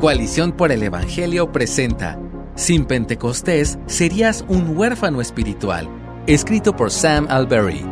Coalición por el Evangelio presenta Sin Pentecostés serías un huérfano espiritual, escrito por Sam Alberry.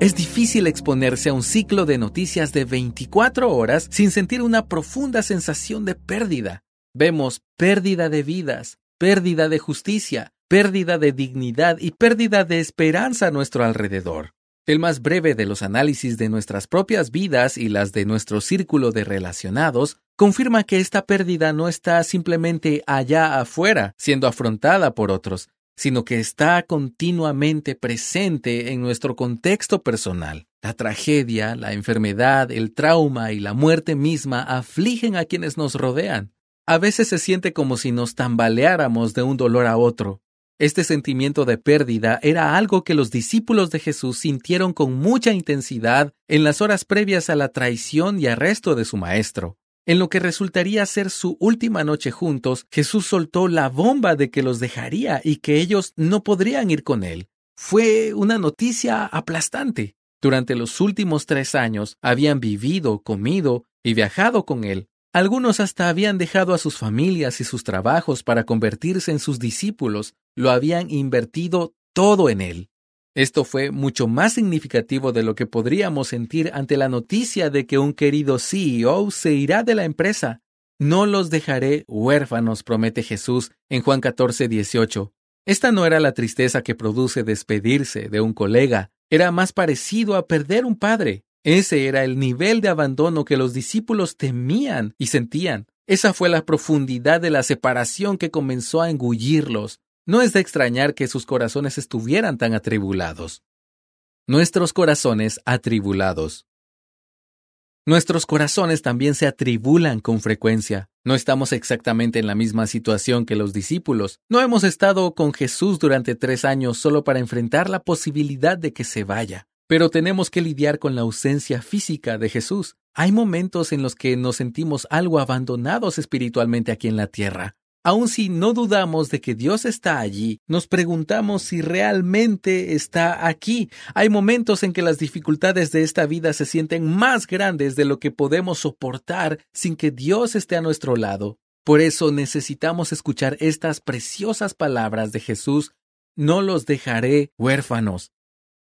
Es difícil exponerse a un ciclo de noticias de 24 horas sin sentir una profunda sensación de pérdida. Vemos pérdida de vidas, pérdida de justicia, pérdida de dignidad y pérdida de esperanza a nuestro alrededor. El más breve de los análisis de nuestras propias vidas y las de nuestro círculo de relacionados confirma que esta pérdida no está simplemente allá afuera, siendo afrontada por otros, sino que está continuamente presente en nuestro contexto personal. La tragedia, la enfermedad, el trauma y la muerte misma afligen a quienes nos rodean. A veces se siente como si nos tambaleáramos de un dolor a otro. Este sentimiento de pérdida era algo que los discípulos de Jesús sintieron con mucha intensidad en las horas previas a la traición y arresto de su maestro. En lo que resultaría ser su última noche juntos, Jesús soltó la bomba de que los dejaría y que ellos no podrían ir con él. Fue una noticia aplastante. Durante los últimos tres años habían vivido, comido y viajado con él. Algunos hasta habían dejado a sus familias y sus trabajos para convertirse en sus discípulos, lo habían invertido todo en él. Esto fue mucho más significativo de lo que podríamos sentir ante la noticia de que un querido CEO se irá de la empresa. No los dejaré huérfanos, promete Jesús en Juan 14, 18. Esta no era la tristeza que produce despedirse de un colega, era más parecido a perder un padre. Ese era el nivel de abandono que los discípulos temían y sentían. Esa fue la profundidad de la separación que comenzó a engullirlos. No es de extrañar que sus corazones estuvieran tan atribulados. Nuestros corazones atribulados. Nuestros corazones también se atribulan con frecuencia. No estamos exactamente en la misma situación que los discípulos. No hemos estado con Jesús durante tres años solo para enfrentar la posibilidad de que se vaya. Pero tenemos que lidiar con la ausencia física de Jesús. Hay momentos en los que nos sentimos algo abandonados espiritualmente aquí en la tierra. Aun si no dudamos de que Dios está allí, nos preguntamos si realmente está aquí. Hay momentos en que las dificultades de esta vida se sienten más grandes de lo que podemos soportar sin que Dios esté a nuestro lado. Por eso necesitamos escuchar estas preciosas palabras de Jesús. No los dejaré huérfanos.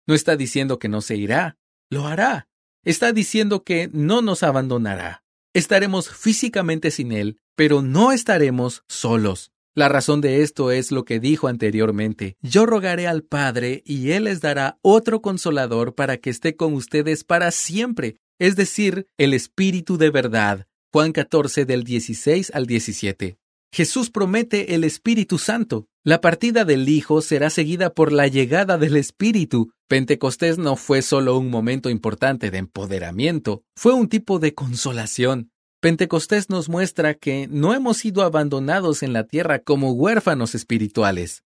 No está diciendo que no se irá, lo hará. Está diciendo que no nos abandonará. Estaremos físicamente sin Él, pero no estaremos solos. La razón de esto es lo que dijo anteriormente. Yo rogaré al Padre y Él les dará otro consolador para que esté con ustedes para siempre, es decir, el Espíritu de verdad. Juan 14 del 16 al 17. Jesús promete el Espíritu Santo. La partida del Hijo será seguida por la llegada del Espíritu. Pentecostés no fue solo un momento importante de empoderamiento, fue un tipo de consolación. Pentecostés nos muestra que no hemos sido abandonados en la tierra como huérfanos espirituales.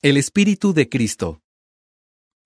El Espíritu de Cristo.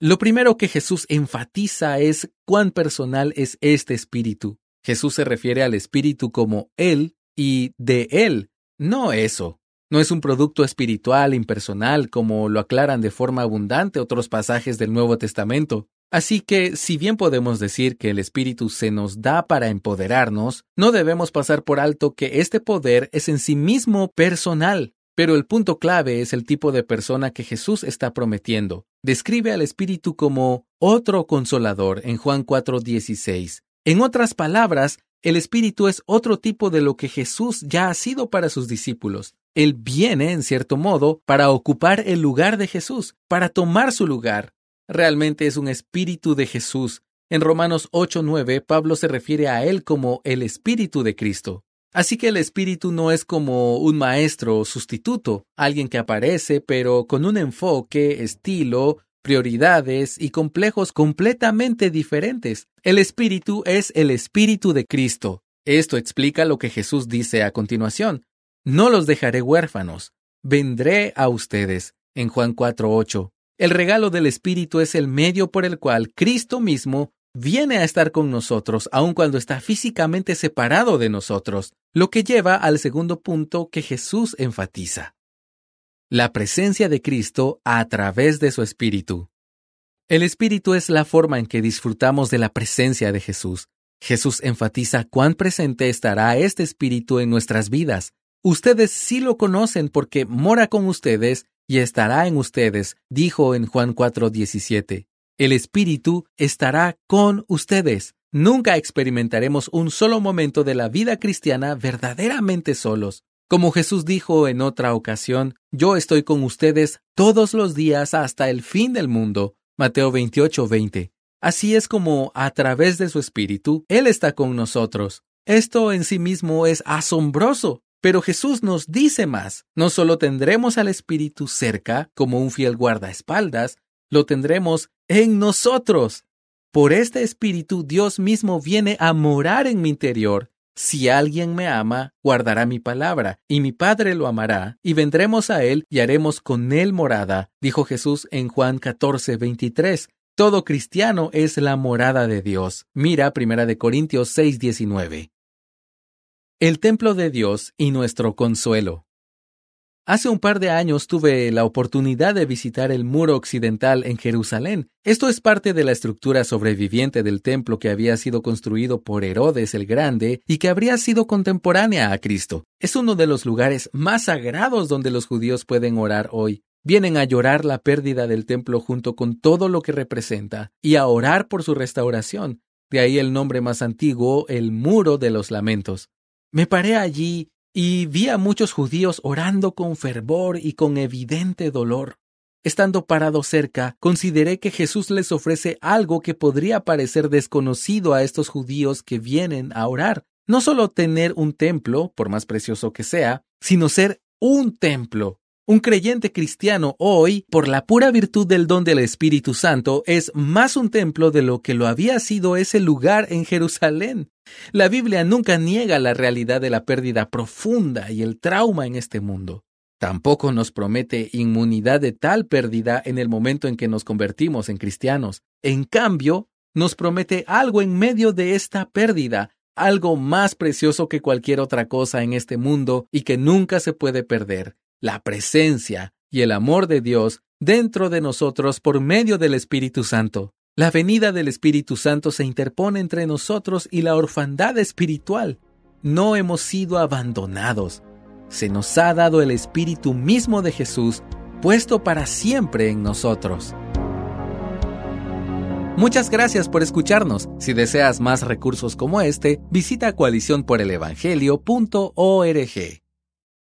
Lo primero que Jesús enfatiza es cuán personal es este Espíritu. Jesús se refiere al Espíritu como Él y de Él, no eso. No es un producto espiritual impersonal como lo aclaran de forma abundante otros pasajes del Nuevo Testamento. Así que, si bien podemos decir que el Espíritu se nos da para empoderarnos, no debemos pasar por alto que este poder es en sí mismo personal. Pero el punto clave es el tipo de persona que Jesús está prometiendo. Describe al Espíritu como otro consolador en Juan 4:16. En otras palabras, El Espíritu es otro tipo de lo que Jesús ya ha sido para sus discípulos. Él viene, en cierto modo, para ocupar el lugar de Jesús, para tomar su lugar. Realmente es un Espíritu de Jesús. En Romanos 8:9, Pablo se refiere a Él como el Espíritu de Cristo. Así que el Espíritu no es como un maestro o sustituto, alguien que aparece, pero con un enfoque, estilo, prioridades y complejos completamente diferentes. El Espíritu es el Espíritu de Cristo. Esto explica lo que Jesús dice a continuación. No los dejaré huérfanos, vendré a ustedes. En Juan 4:8. El regalo del Espíritu es el medio por el cual Cristo mismo viene a estar con nosotros, aun cuando está físicamente separado de nosotros, lo que lleva al segundo punto que Jesús enfatiza. La presencia de Cristo a través de su Espíritu. El Espíritu es la forma en que disfrutamos de la presencia de Jesús. Jesús enfatiza cuán presente estará este Espíritu en nuestras vidas. Ustedes sí lo conocen porque mora con ustedes y estará en ustedes, dijo en Juan 4:17. El Espíritu estará con ustedes. Nunca experimentaremos un solo momento de la vida cristiana verdaderamente solos. Como Jesús dijo en otra ocasión, yo estoy con ustedes todos los días hasta el fin del mundo. Mateo 28:20. Así es como, a través de su Espíritu, Él está con nosotros. Esto en sí mismo es asombroso. Pero Jesús nos dice más. No solo tendremos al Espíritu cerca, como un fiel guardaespaldas, lo tendremos en nosotros. Por este Espíritu Dios mismo viene a morar en mi interior. Si alguien me ama, guardará mi palabra, y mi Padre lo amará, y vendremos a él y haremos con él morada, dijo Jesús en Juan 14, 23. Todo cristiano es la morada de Dios. Mira 1 Corintios 6, 19. El templo de Dios y nuestro consuelo. Hace un par de años tuve la oportunidad de visitar el muro occidental en Jerusalén. Esto es parte de la estructura sobreviviente del templo que había sido construido por Herodes el Grande y que habría sido contemporánea a Cristo. Es uno de los lugares más sagrados donde los judíos pueden orar hoy. Vienen a llorar la pérdida del templo junto con todo lo que representa y a orar por su restauración. De ahí el nombre más antiguo, el muro de los lamentos. Me paré allí y vi a muchos judíos orando con fervor y con evidente dolor. Estando parado cerca, consideré que Jesús les ofrece algo que podría parecer desconocido a estos judíos que vienen a orar. No solo tener un templo, por más precioso que sea, sino ser un templo. Un creyente cristiano hoy, por la pura virtud del don del Espíritu Santo, es más un templo de lo que lo había sido ese lugar en Jerusalén. La Biblia nunca niega la realidad de la pérdida profunda y el trauma en este mundo. Tampoco nos promete inmunidad de tal pérdida en el momento en que nos convertimos en cristianos. En cambio, nos promete algo en medio de esta pérdida, algo más precioso que cualquier otra cosa en este mundo y que nunca se puede perder la presencia y el amor de Dios dentro de nosotros por medio del Espíritu Santo. La venida del Espíritu Santo se interpone entre nosotros y la orfandad espiritual. No hemos sido abandonados. Se nos ha dado el Espíritu mismo de Jesús, puesto para siempre en nosotros. Muchas gracias por escucharnos. Si deseas más recursos como este, visita coaliciónporelevangelio.org.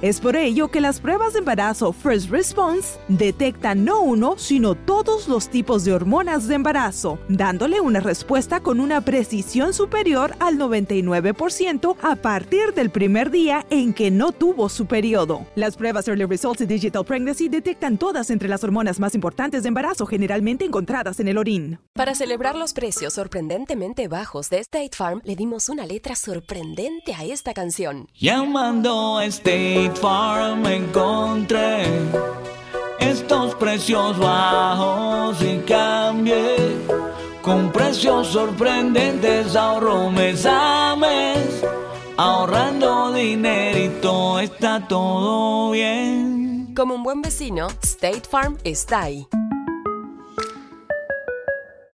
Es por ello que las pruebas de embarazo First Response detectan no uno, sino todos los tipos de hormonas de embarazo, dándole una respuesta con una precisión superior al 99% a partir del primer día en que no tuvo su periodo. Las pruebas Early Results y Digital Pregnancy detectan todas entre las hormonas más importantes de embarazo generalmente encontradas en el orín. Para celebrar los precios sorprendentemente bajos de State Farm, le dimos una letra sorprendente a esta canción. Llamando a State Farm encontré estos precios bajos y cambié con precios sorprendentes ahorro mes a mes ahorrando dinerito está todo bien. Como un buen vecino State Farm está ahí